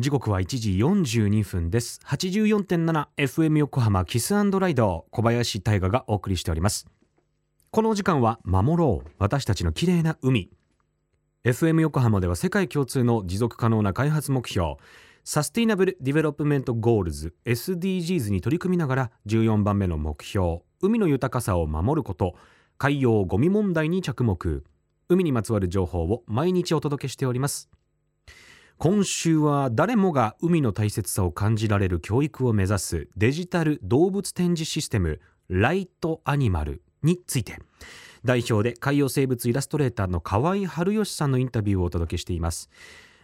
時刻は1時42分です。84.7FM 横浜キスライド小林大賀がお送りしております。このお時間は守ろう。私たちの綺麗な海。FM 横浜では世界共通の持続可能な開発目標サスティナブル・ディベロップメント・ゴールズ SDGs に取り組みながら14番目の目標海の豊かさを守ること海洋ゴミ問題に着目。海にまつわる情報を毎日お届けしております。今週は誰もが海の大切さを感じられる教育を目指すデジタル動物展示システムライトアニマルについて。代表で海洋生物イラストレーターの河合春義さんのインタビューをお届けしています。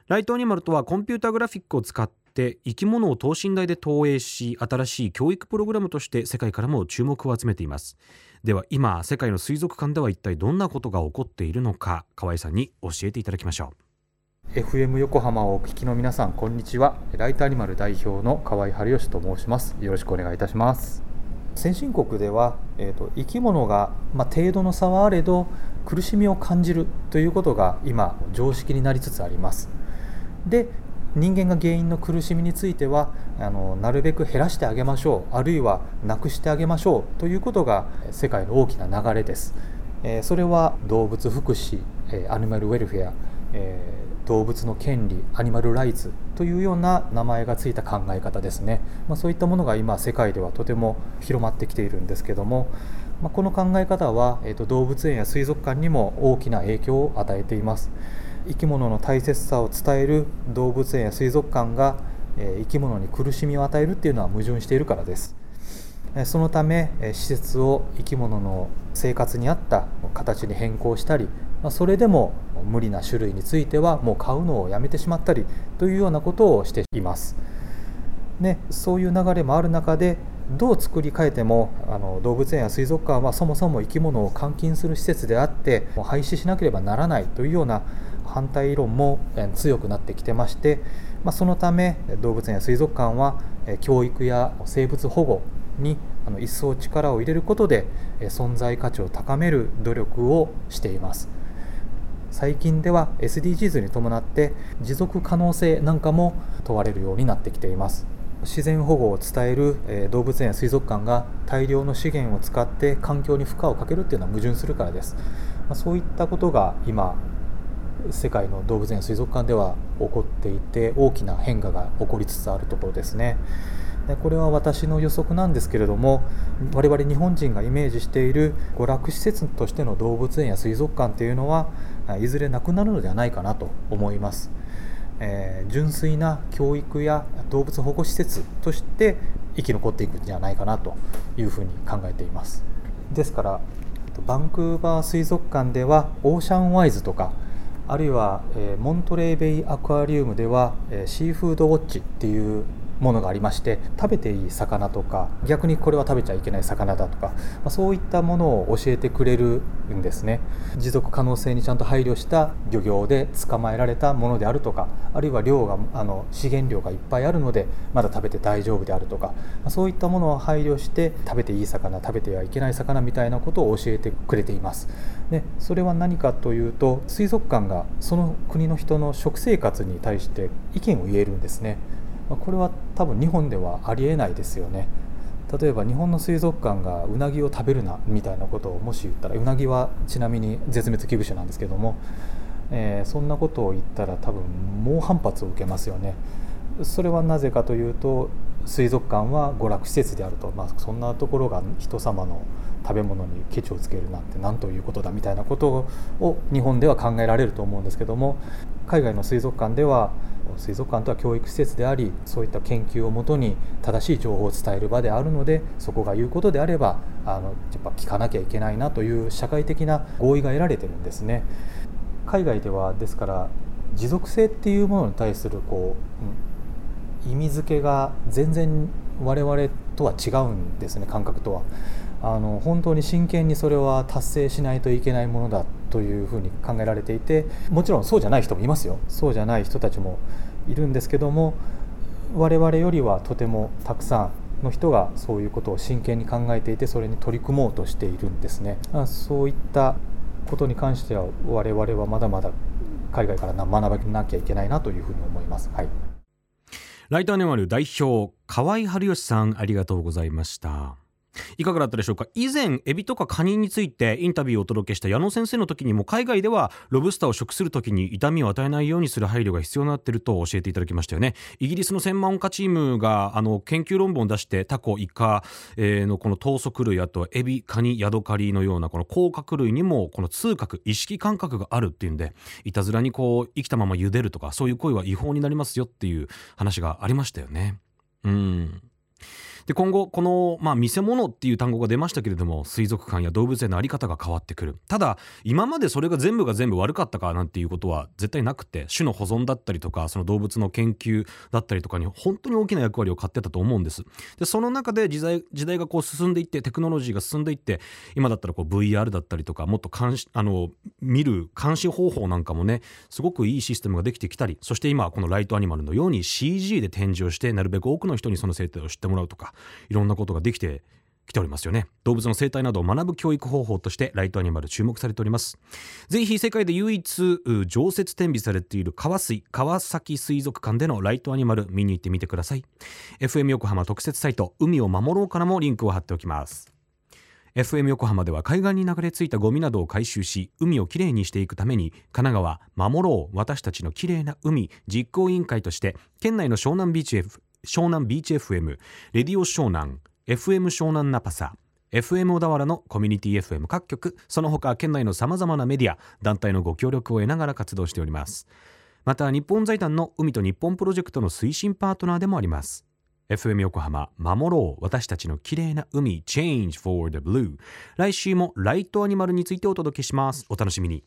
ライトアニマルとはコンピュータグラフィックを使って生き物を等身大で投影し新しい教育プログラムとして世界からも注目を集めています。では今世界の水族館では一体どんなことが起こっているのか河合さんに教えていただきましょう。FM 横浜をお聞きの皆さんこんにちは。ライトアニマル代表の河合春義と申します。よろしくお願いいたします。先進国では、えーと、生き物が、まあ、程度の差はあれど苦しみを感じるということが今常識になりつつあります。で人間が原因の苦しみについてはあのなるべく減らしてあげましょうあるいはなくしてあげましょうということが世界の大きな流れです、えー、それは動物福祉、えアニマルウェルフェア、えー動物の権利アニマルライツというような名前がついた考え方ですね、まあ、そういったものが今世界ではとても広まってきているんですけども、まあ、この考え方は、えーと、動物園や水族館にも大きな影響を与えています。生き物の大切さを伝える動物園や水族館が、え、生き物に苦しみを与えるっていうのは矛盾しているからです。そのため施設を生き物の生活に合った形に変更したりそれでも無理な種類についてはもう買うのをやめてしまったりというようなことをしています。ね、そういう流れもある中でどう作り変えてもあの動物園や水族館はそもそも生き物を監禁する施設であってもう廃止しなければならないというような反対論も強くなってきてまして、まあ、そのため動物園や水族館は教育や生物保護に一層力を入れることで存在価値を高める努力をしています。最近では SDGs に伴って持続可能性なんかも問われるようになってきています自然保護を伝える動物園や水族館が大量の資源を使って環境に負荷をかけるっていうのは矛盾するからですそういったことが今世界の動物園や水族館では起こっていて大きな変化が起こりつつあるところですね。でこれは私の予測なんですけれども我々日本人がイメージしている娯楽施設としての動物園や水族館というのはいずれなくなるのではないかなと思います、えー、純粋な教育や動物保護施設として生き残っていくんじゃないかなというふうに考えています。ですからバンクーバー水族館ではオーシャンワイズとかあるいは、え、モントレーベイアクアリウムでは、え、シーフードウォッチっていうものがありまして食べていい魚とか逆にこれは食べちゃいけない魚だとか、まあ、そういったものを教えてくれるんですね。持続可能性にちゃんと配慮した漁業で捕まえられたものであるとかあるいは量があの資源量がいっぱいあるのでまだ食べて大丈夫であるとか、まあ、そういったものを配慮して食べていい魚食べてはいけない魚みたいなことを教えてくれています。でそれは何かというと水族館がその国の人の食生活に対して意見を言えるんですね。まこれは多分日本ではありえないですよね。例えば日本の水族館がうなぎを食べるなみたいなことをもし言ったらうなぎはちなみに絶滅危惧種なんですけども、えー、そんなことを言ったら多分猛反発を受けますよね。それはなぜかというと水族館は娯楽施設であると、まあ、そんなところが人様の食べ物にケチをつけるなんて何ということだみたいなことを日本では考えられると思うんですけども海外の水族館では水族館とは教育施設でありそういった研究をもとに正しい情報を伝える場であるのでそこが言うことであればあのやっぱ聞かなきゃいけないなという社会的な合意が得られてるんですね。海外ではですから持続性っていうものに対するこう、うん意味付けが全然我々とは違うんですね感覚とは。あの本当に真剣にそれは達成しないといけないものだというふうに考えられていてもちろんそうじゃない人もいますよそうじゃない人たちもいるんですけども我々よりはとてもたくさんの人がそういうことを真剣に考えていてそれに取り組もうとしているんですねそういったことに関しては我々はまだまだ海外から学ばなきゃいけないなというふうに思います。はいライトアニマル代表河合春義さんありがとうございました。いかがだったでしょうか？以前エビとかカニについてインタビューをお届けした矢野先生の時にも海外ではロブスターを食する時に痛みを与えないようにする配慮が必要になっていると教えていただきましたよね。イギリスの専門家チームがあの研究論文を出してタコイカ、えー、のこの等足類あとエビカニヤドカリのようなこの甲殻類にもこの痛覚意識感覚があるっていうんでいたずらにこう生きたまま茹でるとかそういう行為は違法になりますよっていう話がありましたよね。うん。で今後この、まあ、見せ物っていう単語が出ましたけれども水族館や動物園の在り方が変わってくる。ただ今までそれが全部が全部悪かったかなんていうことは絶対なくて種の保存だったりとかその動物の研究だったりとかに本当に大きな役割を買ってたと思うんです。でその中で時代時代がこう進んでいってテクノロジーが進んでいって今だったらこう VR だったりとかもっと監視あの見る監視方法なんかもねすごくいいシステムができてきたりそして今このライトアニマルのように CG で展示をしてなるべく多くの人にその生態を知ってもらうとかいろんなことができてきておりますよね。動物の生態などを学ぶ教育方法としてライトアニマル注目されております。ぜひ世界で唯一常設展示されている川水川崎水族館でのライトアニマル見に行ってみてください。FM 横浜特設サイト海を守ろうからもリンクを貼っておきます。FM 横浜では海岸に流れ着いたゴミなどを回収し海をきれいにしていくために神奈川守ろう私たちのきれいな海実行委員会として県内の湘南ビーチ F 湘南ビーチ FM レディオ湘南 FM 湘南ナパサ FM 小田原のコミュニティ FM 各局その他県内のさまざまなメディア団体のご協力を得ながら活動しております。また日本財団の海と日本プロジェクトの推進パートナーでもあります。FM 横浜守ろう私たちの綺麗な海 Change for the Blue 来週もライトアニマルについてお届けします。お楽しみに。